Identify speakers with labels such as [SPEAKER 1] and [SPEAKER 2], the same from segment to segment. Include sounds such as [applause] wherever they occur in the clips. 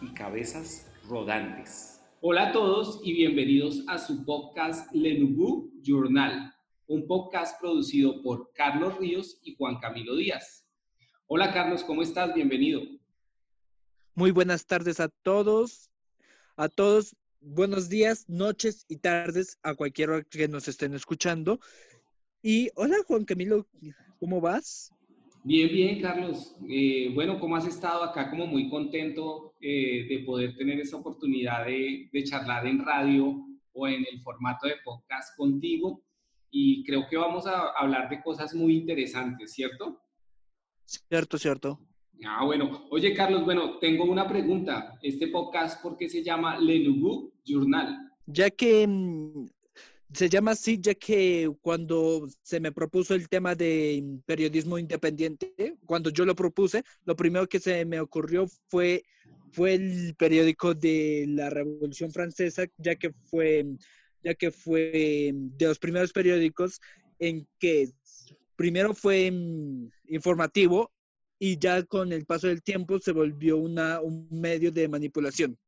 [SPEAKER 1] y cabezas rodantes.
[SPEAKER 2] Hola a todos y bienvenidos a su podcast Le Nouveau Journal, un podcast producido por Carlos Ríos y Juan Camilo Díaz. Hola Carlos, ¿cómo estás? Bienvenido.
[SPEAKER 3] Muy buenas tardes a todos, a todos, buenos días, noches y tardes a cualquiera que nos estén escuchando. Y hola Juan Camilo, ¿cómo vas?
[SPEAKER 2] Bien, bien, Carlos. Eh, bueno, ¿cómo has estado acá? Como muy contento eh, de poder tener esa oportunidad de, de, charlar en radio o en el formato de podcast contigo. Y creo que vamos a hablar de cosas muy interesantes, ¿cierto?
[SPEAKER 3] Cierto, cierto.
[SPEAKER 2] Ah, bueno. Oye, Carlos, bueno, tengo una pregunta. Este podcast, ¿por qué se llama Le Nouveau Journal?
[SPEAKER 3] Ya que mm, se llama así ya que cuando se me propuso el tema de periodismo independiente, cuando yo lo propuse, lo primero que se me ocurrió fue, fue el periódico de la Revolución Francesa, ya que fue, ya que fue de los primeros periódicos en que primero fue informativo y ya con el paso del tiempo se volvió una, un medio de manipulación.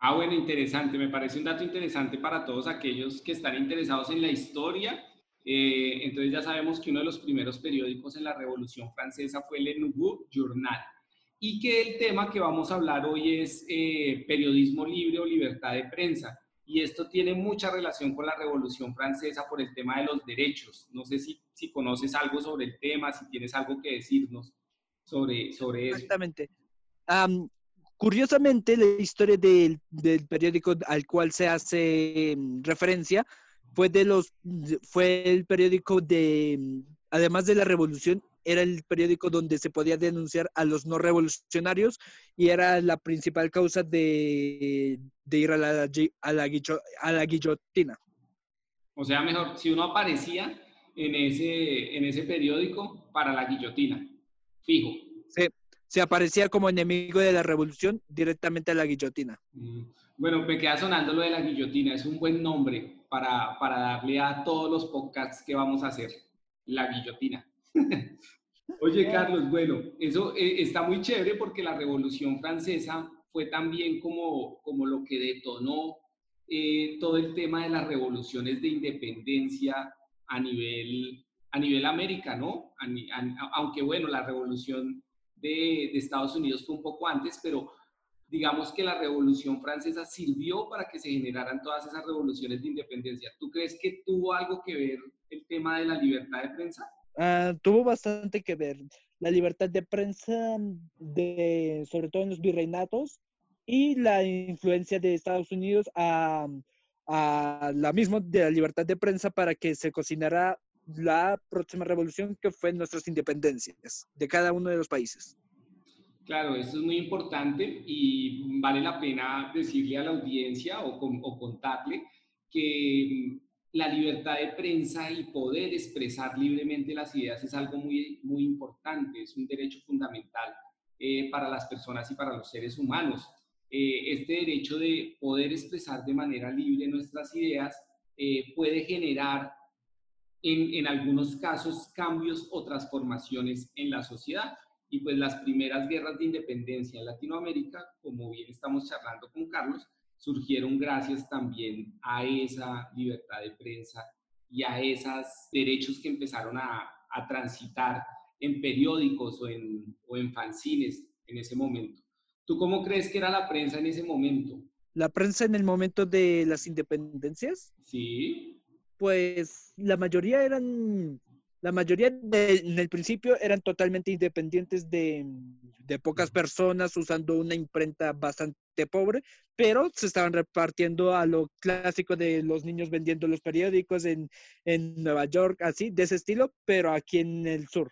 [SPEAKER 2] Ah, bueno, interesante. Me parece un dato interesante para todos aquellos que están interesados en la historia. Eh, entonces ya sabemos que uno de los primeros periódicos en la Revolución Francesa fue Le Nouveau Journal y que el tema que vamos a hablar hoy es eh, periodismo libre o libertad de prensa. Y esto tiene mucha relación con la Revolución Francesa por el tema de los derechos. No sé si, si conoces algo sobre el tema, si tienes algo que decirnos sobre, sobre eso.
[SPEAKER 3] Exactamente. Curiosamente, la historia del, periódico al cual se hace mm, referencia fue de los fue el periódico de mm, además de la revolución era el periódico donde se podía denunciar a los no revolucionarios y era la principal causa de, ir a la, a, la, a la guillotina.
[SPEAKER 2] O sea, mejor, si uno aparecía en ese, en ese periódico para la guillotina, fijo.
[SPEAKER 3] Se aparecía como enemigo de la revolución directamente a la guillotina.
[SPEAKER 2] Mm. Bueno, me queda sonando lo de la guillotina, es un buen nombre para, para darle a todos los podcasts que vamos a hacer, la guillotina. [laughs] Oye, Carlos, bueno, eso eh, está muy chévere porque la Revolución Francesa fue también como, como lo que detonó eh, todo el tema de las revoluciones de independencia a nivel, a nivel América, ¿no? aunque bueno, la revolución de, Estados Unidos fue un poco antes, pero digamos que la Revolución Francesa sirvió para que se generaran todas esas revoluciones de independencia. ¿Tú crees que tuvo algo que ver el tema de la libertad de prensa?
[SPEAKER 3] Ah, tuvo bastante que ver. La libertad de prensa, de, sobre todo en los virreinatos, y la influencia de Estados Unidos a, a la misma de la libertad de prensa para que se cocinara la próxima revolución que fue nuestras independencias de cada uno de los países.
[SPEAKER 2] Claro, eso es muy importante y vale la pena decirle a la audiencia o, o contarle que mm, la libertad de prensa y poder expresar libremente las ideas es algo muy, muy importante, es un derecho fundamental eh, para las personas y para los seres humanos. Eh, este derecho de poder expresar de manera libre nuestras ideas eh, puede generar en, algunos casos cambios o transformaciones en la sociedad. Y pues las primeras guerras de independencia en Latinoamérica, como bien estamos charlando con Carlos, surgieron gracias también a esa libertad de prensa y a esos derechos que empezaron a, transitar en periódicos o en, o en fanzines en ese momento. ¿Tú cómo crees que era la prensa en ese momento?
[SPEAKER 3] ¿La prensa en el momento de las independencias?
[SPEAKER 2] Sí
[SPEAKER 3] pues la mayoría eran, la mayoría en el principio eran totalmente independientes de, pocas personas usando una imprenta bastante pobre, pero se estaban repartiendo a lo clásico de los niños vendiendo los periódicos en, Nueva York, así, de ese estilo, pero aquí en el sur.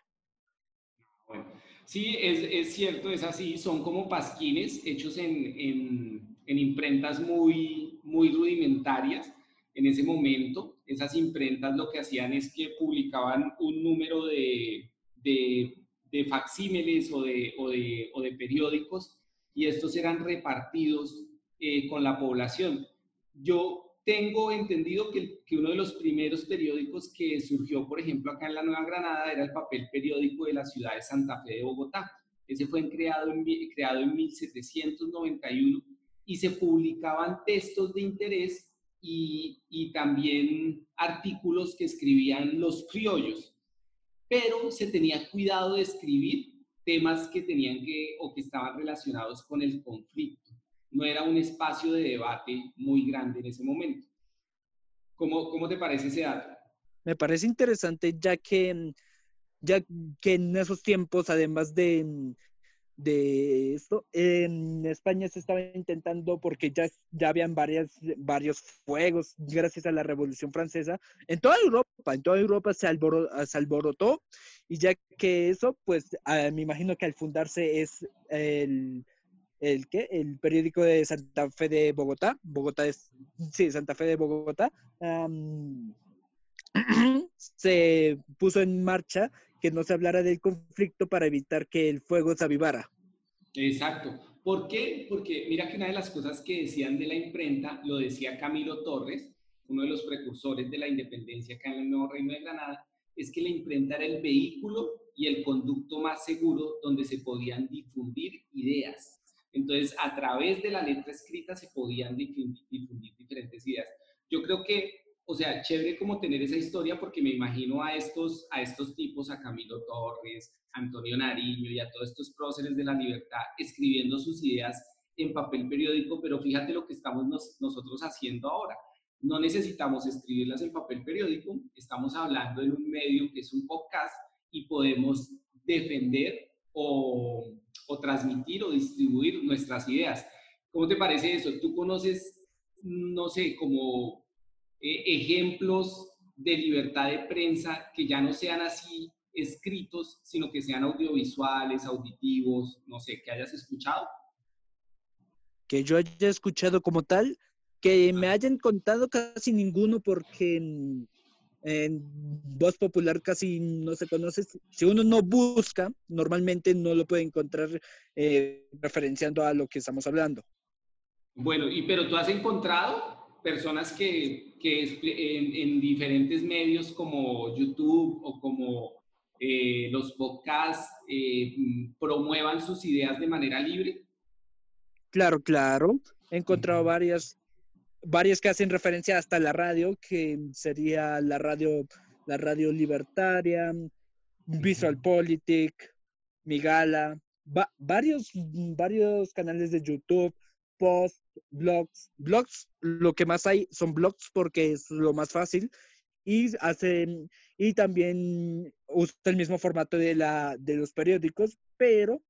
[SPEAKER 2] Sí, es, cierto, es así, son como pasquines hechos en, en imprentas muy, muy rudimentarias en ese momento, esas imprentas lo que hacían es que publicaban un número de, de, facsímiles o de, o, o de, periódicos y estos eran repartidos eh, con la población. Yo tengo entendido que, que, uno de los primeros periódicos que surgió, por ejemplo, acá en la Nueva Granada era el papel periódico de la ciudad de Santa Fe de Bogotá. Ese fue creado en, creado en 1791 y se publicaban textos de interés y, también artículos que escribían los criollos. Pero se tenía cuidado de escribir temas que tenían que o que estaban relacionados con el conflicto no era un espacio de debate muy grande en ese momento. ¿Cómo, cómo te parece ese dato?
[SPEAKER 3] Me parece interesante ya que, ya que en esos tiempos, además de, de esto, en España se estaba intentando, porque ya, ya habían varias, varios fuegos gracias a la Revolución Francesa, en toda Europa, en toda Europa se, se alborotó, y ya que eso, pues ah, me imagino que al fundarse es el el ¿qué? el periódico de Santa Fe de Bogotá, Bogotá es, sí, Santa Fe de Bogotá, [clears throat] se puso en marcha que no se hablara del conflicto para evitar que el fuego se avivara.
[SPEAKER 2] Exacto. ¿Por qué? Porque mira que una de las cosas que decían de la imprenta, lo decía Camilo Torres, uno de los precursores de la independencia acá en el Nuevo Reino de Granada, es que la imprenta era el vehículo y el conducto más seguro donde se podían difundir ideas. Entonces, a través de la letra escrita se podían difundir, diferentes ideas. Yo creo que, o sea, chévere como tener esa historia porque me imagino a estos, a estos tipos, a Camilo Torres, Antonio Nariño y a todos estos próceres de la libertad escribiendo sus ideas en papel periódico, pero fíjate lo que estamos nosotros haciendo ahora. No necesitamos escribirlas en papel periódico, estamos hablando en un medio que es un podcast y podemos defender o o transmitir o distribuir nuestras ideas. ¿Cómo te parece eso? ¿Tú conoces, no sé, como eh, ejemplos de libertad de prensa que ya no sean así escritos, sino que sean audiovisuales, auditivos, no sé, que hayas escuchado?
[SPEAKER 3] Que yo haya escuchado como tal, que me hayan contado casi ninguno porque en voz popular casi no se conoce. Si uno no busca, normalmente no lo puede encontrar eh, referenciando a lo que estamos hablando.
[SPEAKER 2] Bueno, y pero tú has encontrado personas que, que en, diferentes medios como YouTube o como eh, los podcasts eh, promuevan sus ideas de manera libre?
[SPEAKER 3] Claro, claro. He encontrado varias varias que hacen referencia hasta la radio, que sería la radio, la radio libertaria, Visual Politic, Migala, varios, varios canales de YouTube, post, blogs. Blogs, lo que más hay son blogs porque es lo más fácil y hacen y también usa el mismo formato de la de los periódicos, pero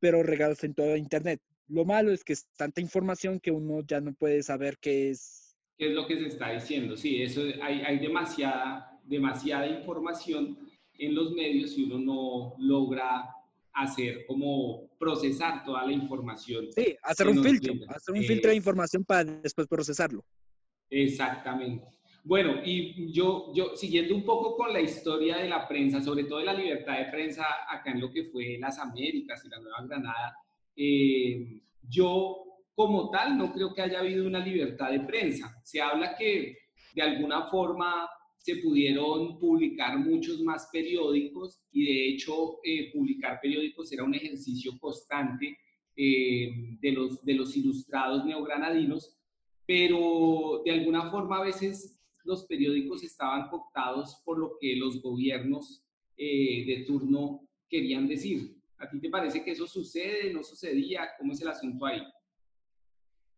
[SPEAKER 3] pero regados en todo internet. Lo malo es que es tanta información que uno ya no puede saber qué es.
[SPEAKER 2] ¿Qué es lo que se está diciendo? Sí, eso hay, hay demasiada, demasiada información en los medios y uno no logra hacer como procesar toda la información.
[SPEAKER 3] Sí, hacer un filtro, hacer un filtro de información para después procesarlo.
[SPEAKER 2] Exactamente. Bueno, y yo, yo siguiendo un poco con la historia de la prensa, sobre todo de la libertad de prensa acá en lo que fue las Américas y la Nueva Granada, eh, yo como tal no creo que haya habido una libertad de prensa. Se habla que de alguna forma se pudieron publicar muchos más periódicos y de hecho eh, publicar periódicos era un ejercicio constante eh, de, los, de los ilustrados neogranadinos, pero de alguna forma a veces los periódicos estaban cooptados por lo que los gobiernos de turno querían decir. ¿A ti te parece que eso sucede, no sucedía? ¿Cómo es el asunto ahí?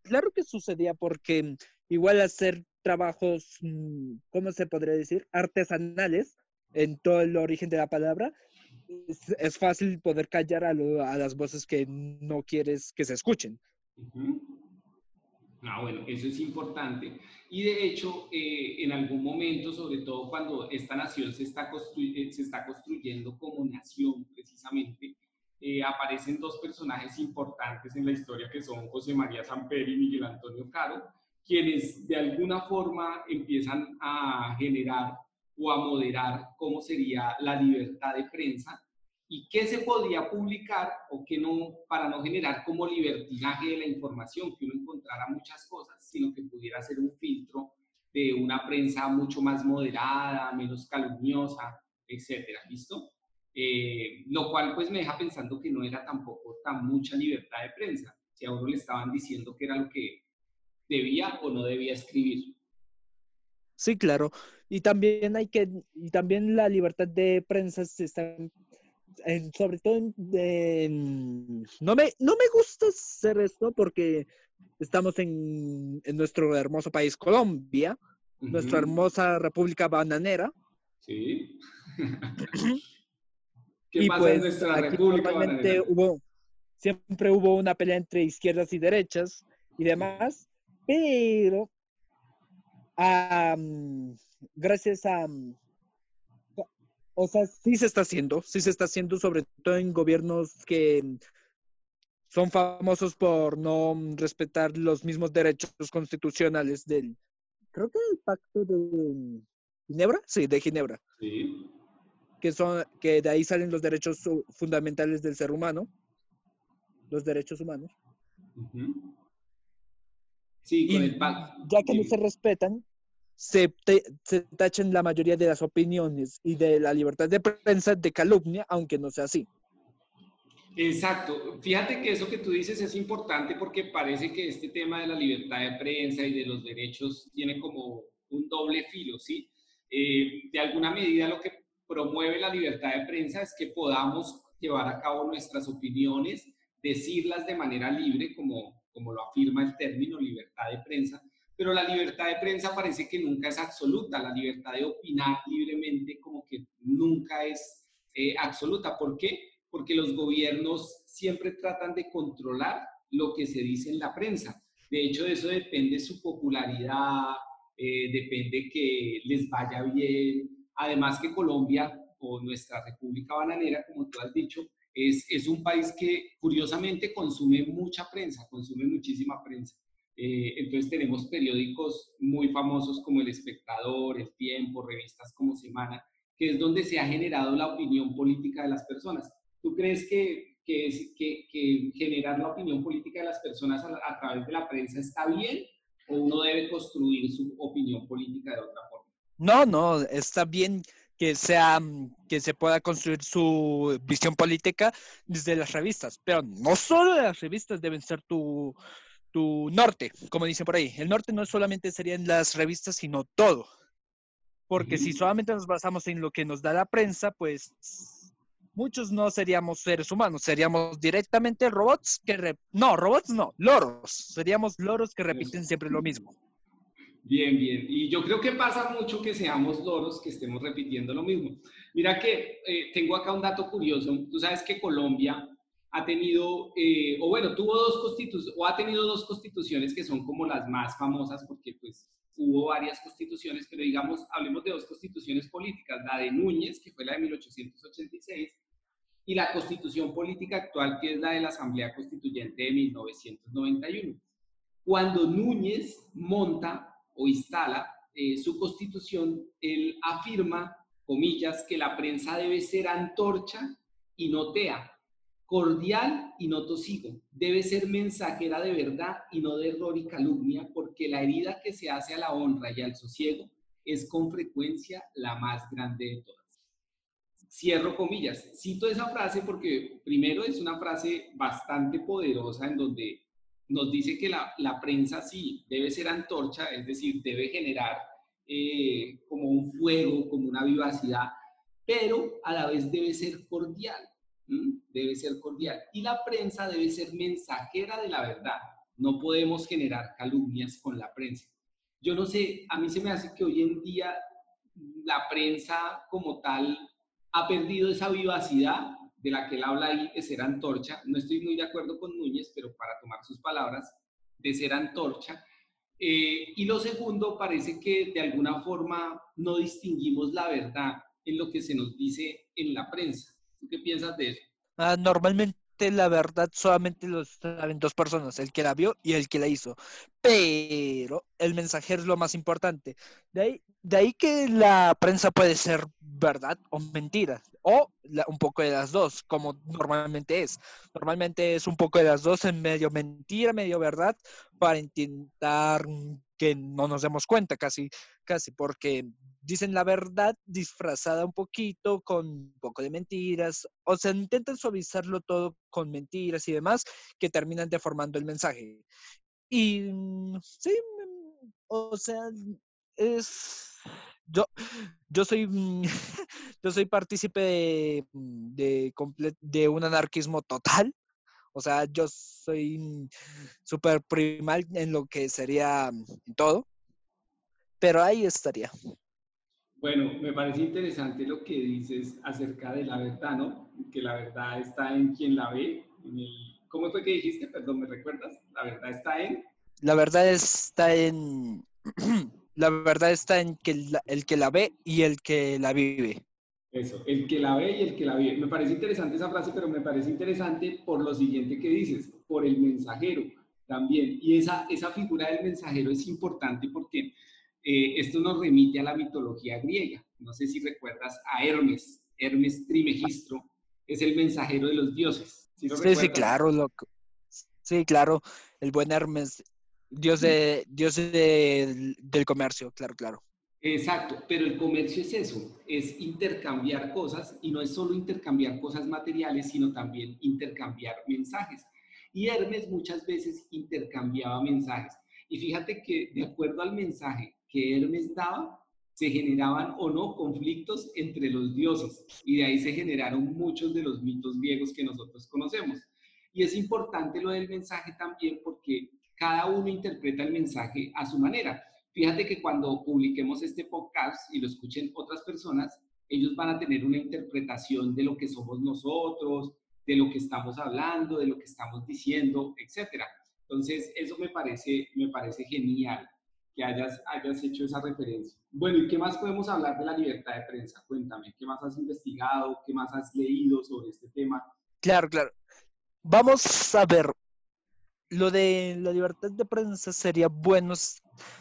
[SPEAKER 3] Claro que sucedía porque igual hacer trabajos, mm, ¿cómo se podría decir? Artesanales, en todo el origen de la palabra, es, fácil poder callar a, las voces que no quieres que se escuchen.
[SPEAKER 2] Ah, bueno, eso es importante. Y de hecho, eh, en algún momento, sobre todo cuando esta nación se está, está construyendo como nación, precisamente, eh, aparecen dos personajes importantes en la historia que son José María Samper y Miguel Antonio Caro, quienes de alguna forma empiezan a generar o a moderar cómo sería la libertad de prensa y qué se podía publicar o qué no, para no generar como libertinaje de la información, que uno encontrara muchas cosas, sino que pudiera ser un filtro de una prensa mucho más moderada, menos calumniosa, etcétera, ¿listo? Eh, lo cual pues me deja pensando que no era tampoco tan mucha libertad de prensa, si a uno le estaban diciendo que era lo que debía o no debía escribir.
[SPEAKER 3] Sí, claro. Y también hay que, y también la libertad de prensa se está, sobre todo en, no me, no me gusta hacer esto porque estamos en, en nuestro hermoso país Colombia, nuestra hermosa república bananera.
[SPEAKER 2] Sí. [laughs] ¿Qué pasa en pues, nuestra república bananera?
[SPEAKER 3] Hubo, siempre hubo una pelea entre izquierdas y derechas y demás, pero gracias a... O sea, sí se está haciendo, sí se está haciendo, sobre todo en gobiernos que son famosos por no respetar los mismos derechos constitucionales del, creo que el pacto de Ginebra, sí, de Ginebra.
[SPEAKER 2] Sí.
[SPEAKER 3] Que son, que de ahí salen los derechos fundamentales del ser humano, los derechos humanos.
[SPEAKER 2] Sí, con el pacto.
[SPEAKER 3] Ya que no se respetan, se, se tachan la mayoría de las opiniones y de la libertad de prensa de calumnia, aunque no sea así.
[SPEAKER 2] Exacto. Fíjate que eso que tú dices es importante porque parece que este tema de la libertad de prensa y de los derechos tiene como un doble filo, ¿sí? Eh, de alguna medida lo que promueve la libertad de prensa es que podamos llevar a cabo nuestras opiniones, decirlas de manera libre, como, como lo afirma el término libertad de prensa, pero la libertad de prensa parece que nunca es absoluta, la libertad de opinar libremente como que nunca es eh, absoluta. ¿Por qué? Porque los gobiernos siempre tratan de controlar lo que se dice en la prensa. De hecho, de eso depende su popularidad, eh, depende que les vaya bien. Además que Colombia o nuestra República Bananera, como tú has dicho, es, es un país que curiosamente consume mucha prensa, consume muchísima prensa. Eh, entonces tenemos periódicos muy famosos como El Espectador, El Tiempo, revistas como Semana, que es donde se ha generado la opinión política de las personas. ¿Tú crees que, que, que, generar la opinión política de las personas a, través de la prensa está bien o uno debe construir su opinión política de otra forma?
[SPEAKER 3] No, no, está bien que sea que se pueda construir su visión política desde las revistas, pero no solo las revistas deben ser tu tu norte, como dicen por ahí. El norte no solamente serían las revistas, sino todo. Porque si solamente nos basamos en lo que nos da la prensa, pues muchos no seríamos seres humanos, seríamos directamente robots que... No, robots no, loros. Seríamos loros que repiten siempre lo mismo.
[SPEAKER 2] Bien, bien. Y yo creo que pasa mucho que seamos loros que estemos repitiendo lo mismo. Mira que eh, tengo acá un dato curioso. Tú sabes que Colombia ha tenido, eh, o bueno, tuvo dos constituciones, o ha tenido dos constituciones que son como las más famosas, porque pues hubo varias constituciones, pero digamos, hablemos de dos constituciones políticas, la de Núñez, que fue la de 1886, y la constitución política actual, que es la de la Asamblea Constituyente de 1991. Cuando Núñez monta o instala eh, su constitución, él afirma, comillas, que la prensa debe ser antorcha y no tea, cordial y no tosigo. Debe ser mensajera de verdad y no de error y calumnia, porque la herida que se hace a la honra y al sosiego es con frecuencia la más grande de todas. Cierro comillas. Cito esa frase porque primero es una frase bastante poderosa en donde nos dice que la, prensa sí debe ser antorcha, es decir, debe generar eh, como un fuego, como una vivacidad, pero a la vez debe ser cordial debe ser cordial. Y la prensa debe ser mensajera de la verdad. No podemos generar calumnias con la prensa. Yo no sé, a mí se me hace que hoy en día la prensa como tal ha perdido esa vivacidad de la que él habla ahí de ser antorcha. No estoy muy de acuerdo con Núñez, pero para tomar sus palabras, de ser antorcha. Eh, y lo segundo, parece que de alguna forma no distinguimos la verdad en lo que se nos dice en la prensa qué piensas de eso?
[SPEAKER 3] Ah, normalmente la verdad solamente lo saben dos personas, el que la vio y el que la hizo. Pero el mensajero es lo más importante. De ahí, de ahí que la prensa puede ser verdad o mentira. O un poco de las dos, como normalmente es. Normalmente es un poco de las dos en medio mentira, medio verdad, para intentar que no nos demos cuenta casi, casi, porque dicen la verdad disfrazada un poquito con un poco de mentiras, o sea, intentan suavizarlo todo con mentiras y demás que terminan deformando el mensaje. Y mm, sí, mm, o sea, es yo, yo soy mm, [laughs] yo soy partícipe de, de, de un anarquismo total. O sea, yo soy súper primal en lo que sería todo. Pero ahí estaría.
[SPEAKER 2] Bueno, me parece interesante lo que dices acerca de la verdad, ¿no? Que la verdad está en quien la ve. ¿Cómo fue que dijiste? Perdón, ¿me recuerdas? La verdad está en...
[SPEAKER 3] La verdad está en... [clears throat] la verdad está en que el que la ve y el que la vive.
[SPEAKER 2] Eso, el que la ve y el que la vive. Me parece interesante esa frase, pero me parece interesante por lo siguiente que dices, por el mensajero también. Y esa, esa figura del mensajero es importante porque eh, esto nos remite a la mitología griega. No sé si recuerdas a Hermes, Hermes Trimegistro, es el mensajero de los dioses.
[SPEAKER 3] sí, sí, claro, loco. Sí, claro, el buen Hermes, dios, de, dios del comercio, claro, claro.
[SPEAKER 2] Exacto, pero el comercio es eso, es intercambiar cosas y no es solo intercambiar cosas materiales, sino también intercambiar mensajes. Y Hermes muchas veces intercambiaba mensajes. Y fíjate que de acuerdo al mensaje que Hermes daba, se generaban o no conflictos entre los dioses y de ahí se generaron muchos de los mitos griegos que nosotros conocemos. Y es importante lo del mensaje también porque cada uno interpreta el mensaje a su manera. Fíjate que cuando publiquemos este podcast y lo escuchen otras personas, ellos van a tener una interpretación de lo que somos nosotros, de lo que estamos hablando, de lo que estamos diciendo, etc. Entonces, eso me parece, me parece genial que hayas, hayas hecho esa referencia. Bueno, ¿y qué más podemos hablar de la libertad de prensa? Cuéntame, ¿qué más has investigado? ¿Qué más has leído sobre este tema?
[SPEAKER 3] Claro, claro. Vamos a ver. Lo de la libertad de prensa sería bueno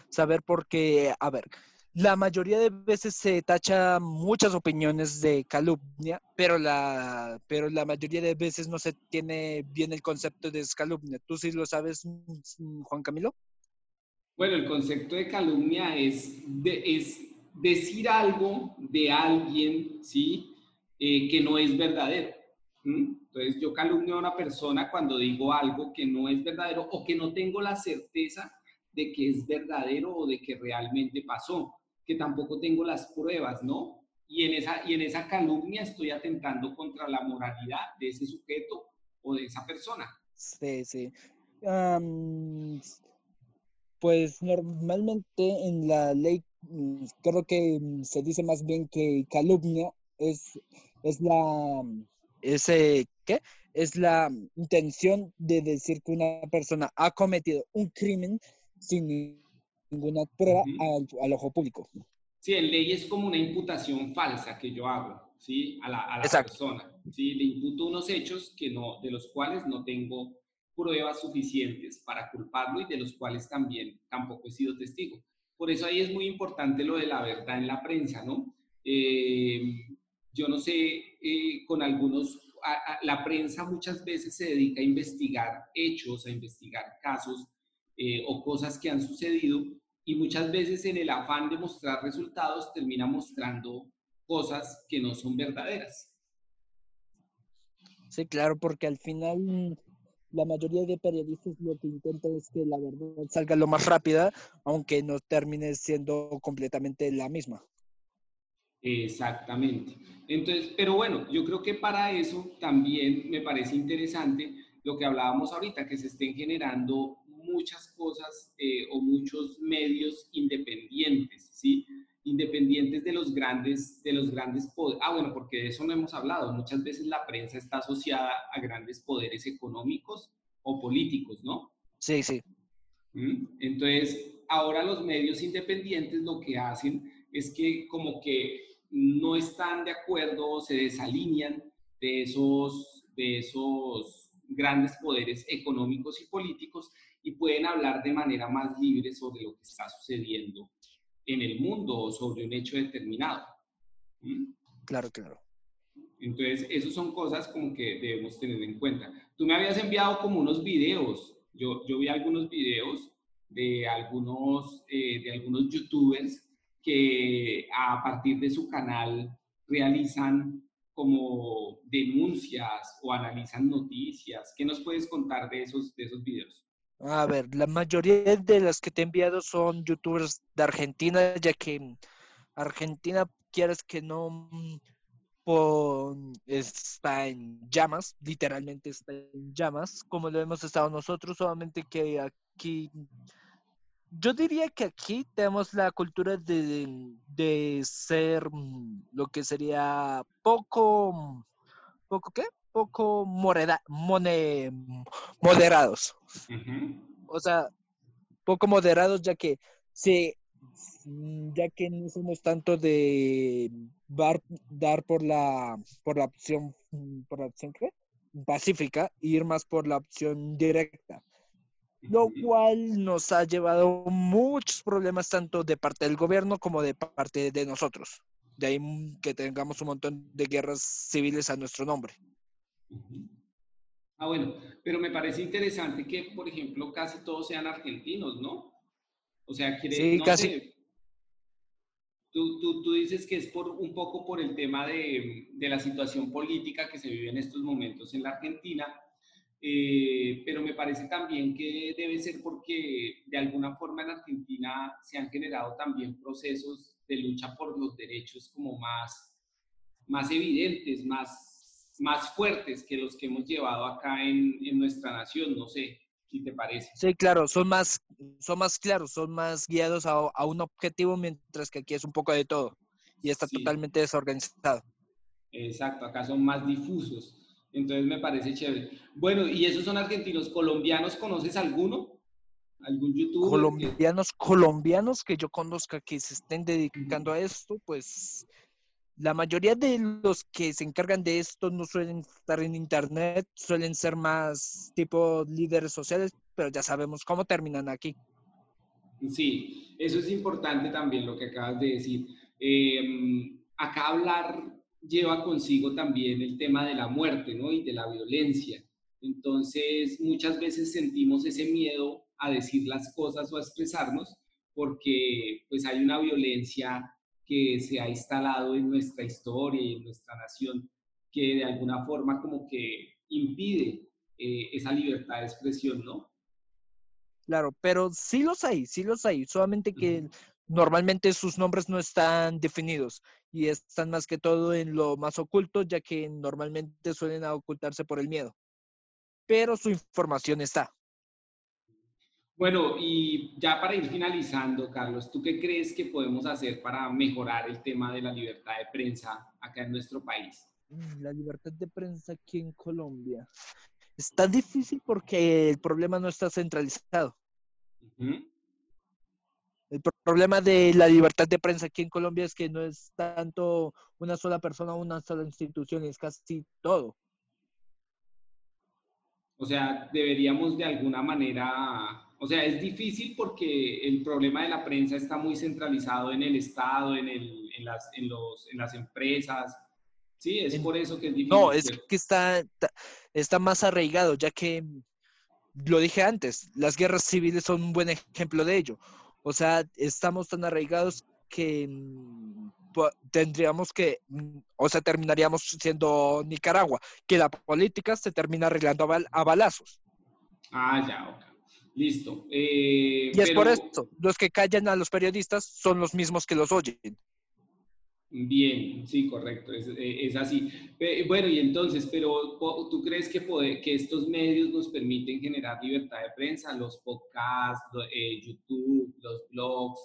[SPEAKER 3] saber porque, a ver, la mayoría de veces se tacha muchas opiniones de calumnia, pero la, pero la mayoría de veces no se tiene bien el concepto de calumnia. ¿Tú sí lo sabes, Juan Camilo?
[SPEAKER 2] Bueno, el concepto de calumnia es, es decir algo de alguien, ¿sí? Eh, que no es verdadero. Entonces, yo calumnio a una persona cuando digo algo que no es verdadero o que no tengo la certeza de que es verdadero o de que realmente pasó, que tampoco tengo las pruebas, ¿no? Y en esa, y en esa calumnia estoy atentando contra la moralidad de ese sujeto o de esa persona.
[SPEAKER 3] Sí, sí. Pues normalmente en la ley mm, creo que mm, se dice más bien que calumnia es, es la ese ¿qué? es la intención de decir que una persona ha cometido un crimen sin ninguna prueba al, ojo público.
[SPEAKER 2] Sí, en ley es como una imputación falsa que yo hago, ¿sí? A la, a la persona, ¿sí? Le imputo unos hechos que no, de los cuales no tengo pruebas suficientes para culparlo y de los cuales también tampoco he sido testigo. Por eso ahí es muy importante lo de la verdad en la prensa, ¿no? Eh, yo no sé, eh, con algunos, la prensa muchas veces se dedica a investigar hechos, a investigar casos eh, o cosas que han sucedido y muchas veces en el afán de mostrar resultados termina mostrando cosas que no son verdaderas.
[SPEAKER 3] Sí, claro, porque al final la mayoría de periodistas lo que intentan es que la verdad salga lo más rápida, aunque no termine siendo completamente la misma.
[SPEAKER 2] Exactamente. Entonces, pero bueno, yo creo que para eso también me parece interesante lo que hablábamos ahorita, que se estén generando muchas cosas eh, o muchos medios independientes, ¿sí? Independientes de los grandes, de los grandes poderes. Ah, bueno, porque de eso no hemos hablado. Muchas veces la prensa está asociada a grandes poderes económicos o políticos, ¿no?
[SPEAKER 3] Sí, sí.
[SPEAKER 2] ¿Mm? Entonces, ahora los medios independientes lo que hacen es que como que no están de acuerdo, se desalinean de esos, de esos grandes poderes económicos y políticos y pueden hablar de manera más libre sobre lo que está sucediendo en el mundo o sobre un hecho determinado.
[SPEAKER 3] ¿Mm? Claro, claro.
[SPEAKER 2] Entonces, esas son cosas como que debemos tener en cuenta. Tú me habías enviado como unos videos, yo, yo vi algunos videos de algunos, eh, de algunos youtubers que a partir de su canal realizan como denuncias o analizan noticias. ¿Qué nos puedes contar de esos, de esos videos?
[SPEAKER 3] A ver, la mayoría de las que te he enviado son youtubers de Argentina, ya que Argentina, quieres que no, está en llamas, literalmente está en llamas, como lo hemos estado nosotros, solamente que aquí, yo diría que aquí tenemos la cultura de, de ser mm, lo que sería poco, poco qué, poco moreda, moderados. O sea, poco moderados, ya que Mm, ya que no somos tanto de dar, por la por la opción por la opción pacífica e ir más por la opción directa. Lo cual nos ha llevado muchos problemas tanto de parte del gobierno como de parte de nosotros. De ahí que tengamos un montón de guerras civiles a nuestro nombre
[SPEAKER 2] ah bueno pero me parece interesante que por ejemplo casi todos sean argentinos no o sea quiere
[SPEAKER 3] sí, casi.
[SPEAKER 2] Tú, tú, tú, dices que es por, un poco por el tema de, de, la situación política que se vive en estos momentos en la Argentina, eh, pero me parece también que debe ser porque de alguna forma en Argentina se han generado también procesos de lucha por los derechos como más, más evidentes, más, más fuertes que los que hemos llevado acá en, en nuestra nación, no sé si te parece.
[SPEAKER 3] Sí, claro, son más, son más claros, son más guiados a, a un objetivo, mientras que aquí es un poco de todo y está totalmente desorganizado.
[SPEAKER 2] Exacto, acá son más difusos. Entonces me parece chévere. Bueno, ¿y esos son argentinos? ¿Colombianos conoces alguno? ¿Algún youtuber?
[SPEAKER 3] Colombianos, colombianos que yo conozca que se estén dedicando a esto, pues la mayoría de los que se encargan de esto no suelen estar en internet, suelen ser más tipo líderes sociales, pero ya sabemos cómo terminan aquí.
[SPEAKER 2] Sí, eso es importante también lo que acabas de decir. Em, acá hablar lleva consigo también el tema de la muerte ¿no? y de la violencia. Entonces, muchas veces sentimos ese miedo a decir las cosas o a expresarnos porque pues hay una violencia que se ha instalado en nuestra historia y en nuestra nación, que de alguna forma como que impide eh, esa libertad de expresión, ¿no?
[SPEAKER 3] Claro, pero sí los hay, sí los hay, solamente que normalmente sus nombres no están definidos y están más que todo en lo más oculto, ya que normalmente suelen ocultarse por el miedo. Pero su información está.
[SPEAKER 2] Bueno, y ya para ir finalizando, Carlos, ¿tú qué crees que podemos hacer para mejorar el tema de la libertad de prensa acá en nuestro país?
[SPEAKER 3] Mm, la libertad de prensa aquí en Colombia. Está difícil porque el problema no está centralizado. El problema de la libertad de prensa aquí en Colombia es que no es tanto una sola persona o una sola institución, es casi todo.
[SPEAKER 2] O sea, deberíamos de alguna manera o sea, es difícil porque el problema de la prensa está muy centralizado en el Estado, en, el, en, las, en, los, en las empresas. Sí, es por eso que es difícil.
[SPEAKER 3] No, es que está, está más arraigado, ya que, lo dije antes, las guerras civiles son un buen ejemplo de ello. O sea, estamos tan arraigados que mm, tendríamos que, mm, o sea, terminaríamos siendo Nicaragua, que la política se termina arreglando a, balazos.
[SPEAKER 2] Ah, ya, ok. Listo. Eh,
[SPEAKER 3] y es por esto, los que callan a los periodistas son los mismos que los oyen.
[SPEAKER 2] Bien, sí, correcto, es, eh, así. Bueno, y entonces, pero ¿tú crees que, que estos medios nos permiten generar libertad de prensa? Los podcasts, eh, YouTube, los blogs.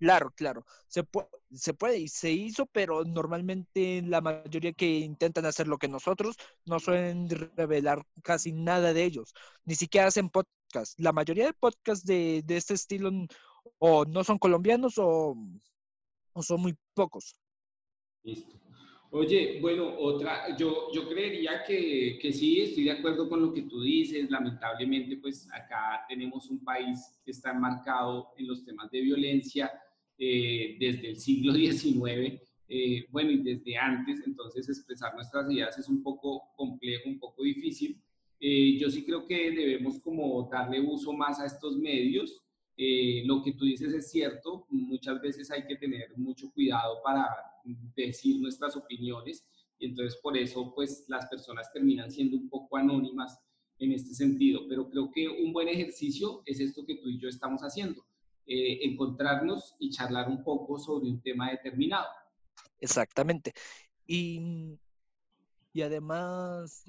[SPEAKER 3] Claro, claro. Se, se puede y se hizo, pero normalmente la mayoría que intentan hacer lo que nosotros no suelen revelar casi nada de ellos. Ni siquiera hacen podcast. La mayoría de podcasts de, este estilo o no son colombianos o, son muy pocos.
[SPEAKER 2] Listo. Oye, bueno, otra, yo, yo creería que, que, sí, estoy de acuerdo con lo que tú dices. Lamentablemente, pues acá tenemos un país que está enmarcado en los temas de violencia eh, desde el siglo [laughs] XIX. eh, bueno, y desde antes, entonces expresar nuestras ideas es un poco complejo, un poco difícil. Eh, yo sí creo que debemos como darle uso más a estos medios. Eh, lo que tú dices es cierto, muchas veces hay que tener mucho cuidado para decir nuestras opiniones y entonces por eso pues las personas terminan siendo un poco anónimas en este sentido, pero creo que un buen ejercicio es esto que tú y yo estamos haciendo, encontrarnos y charlar un poco sobre un tema determinado.
[SPEAKER 3] Exactamente. Y, y además,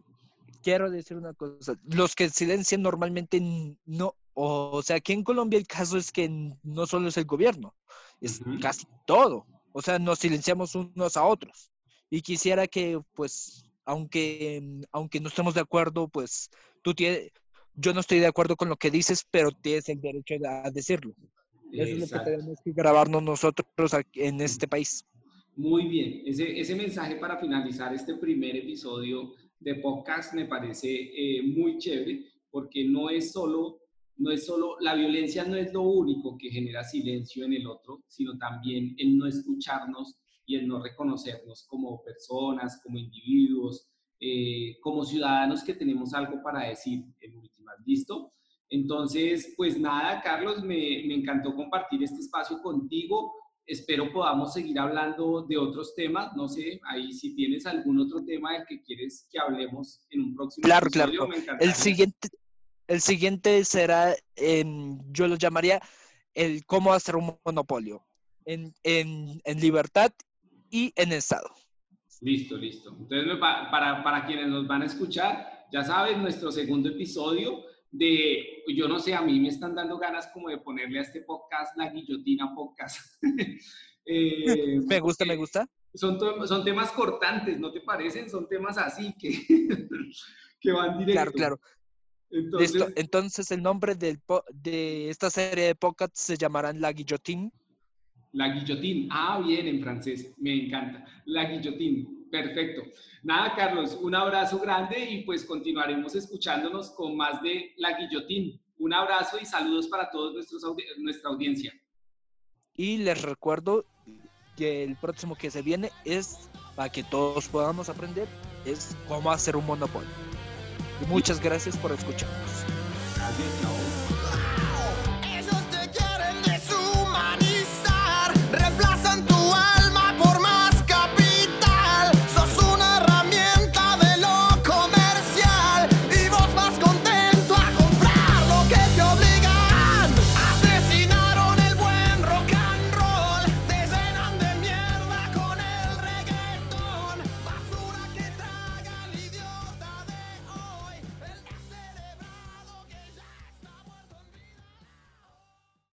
[SPEAKER 3] quiero decir una cosa, los que silencian normalmente no, o sea, aquí en Colombia el caso es que no solo es el gobierno, es casi todo, o sea, nos silenciamos unos a otros. Y quisiera que, pues, aunque, aunque no estemos de acuerdo, pues, tú tienes, yo no estoy de acuerdo con lo que dices, pero tienes el derecho a decirlo. Eso es lo que tenemos que grabarnos nosotros en este país.
[SPEAKER 2] Muy bien, ese, ese mensaje para finalizar este primer episodio de podcast me parece eh, muy chévere porque no es solo no es solo la violencia no es lo único que genera silencio en el otro, sino también el no escucharnos y el no reconocernos como personas, como individuos, eh, como ciudadanos que tenemos algo para decir en últimas. ¿Listo? Entonces, pues nada, Carlos, me, me encantó compartir este espacio contigo. Espero podamos seguir hablando de otros temas. No sé, ahí si tienes algún otro tema del que quieres que hablemos en un próximo
[SPEAKER 3] claro, episodio, Claro, El siguiente, el siguiente será, yo lo llamaría el cómo hacer un monopolio en, libertad y en Estado.
[SPEAKER 2] Listo, listo. Entonces, para, para quienes nos van a escuchar, ya saben, nuestro segundo episodio de, yo no sé, a mí me están dando ganas como de ponerle a este podcast la guillotina podcast. [laughs]
[SPEAKER 3] Eh, [laughs] me gusta, me gusta.
[SPEAKER 2] Son, son temas cortantes, ¿no te parecen? Son temas así que, [laughs] que van directo.
[SPEAKER 3] Claro, claro. Entonces, Entonces el nombre del de esta serie de podcasts se llamarán La Guillotín.
[SPEAKER 2] La Guillotín. Ah, bien, en francés. Me encanta. La Guillotín. Perfecto. Nada, Carlos, un abrazo grande y pues continuaremos escuchándonos con más de La Guillotín. Un abrazo y saludos para todos nuestros nuestra audiencia.
[SPEAKER 3] Y les recuerdo que el próximo que se viene es, para que todos podamos aprender, es cómo hacer un monopolio. Y muchas gracias por escucharnos.
[SPEAKER 2] Chao.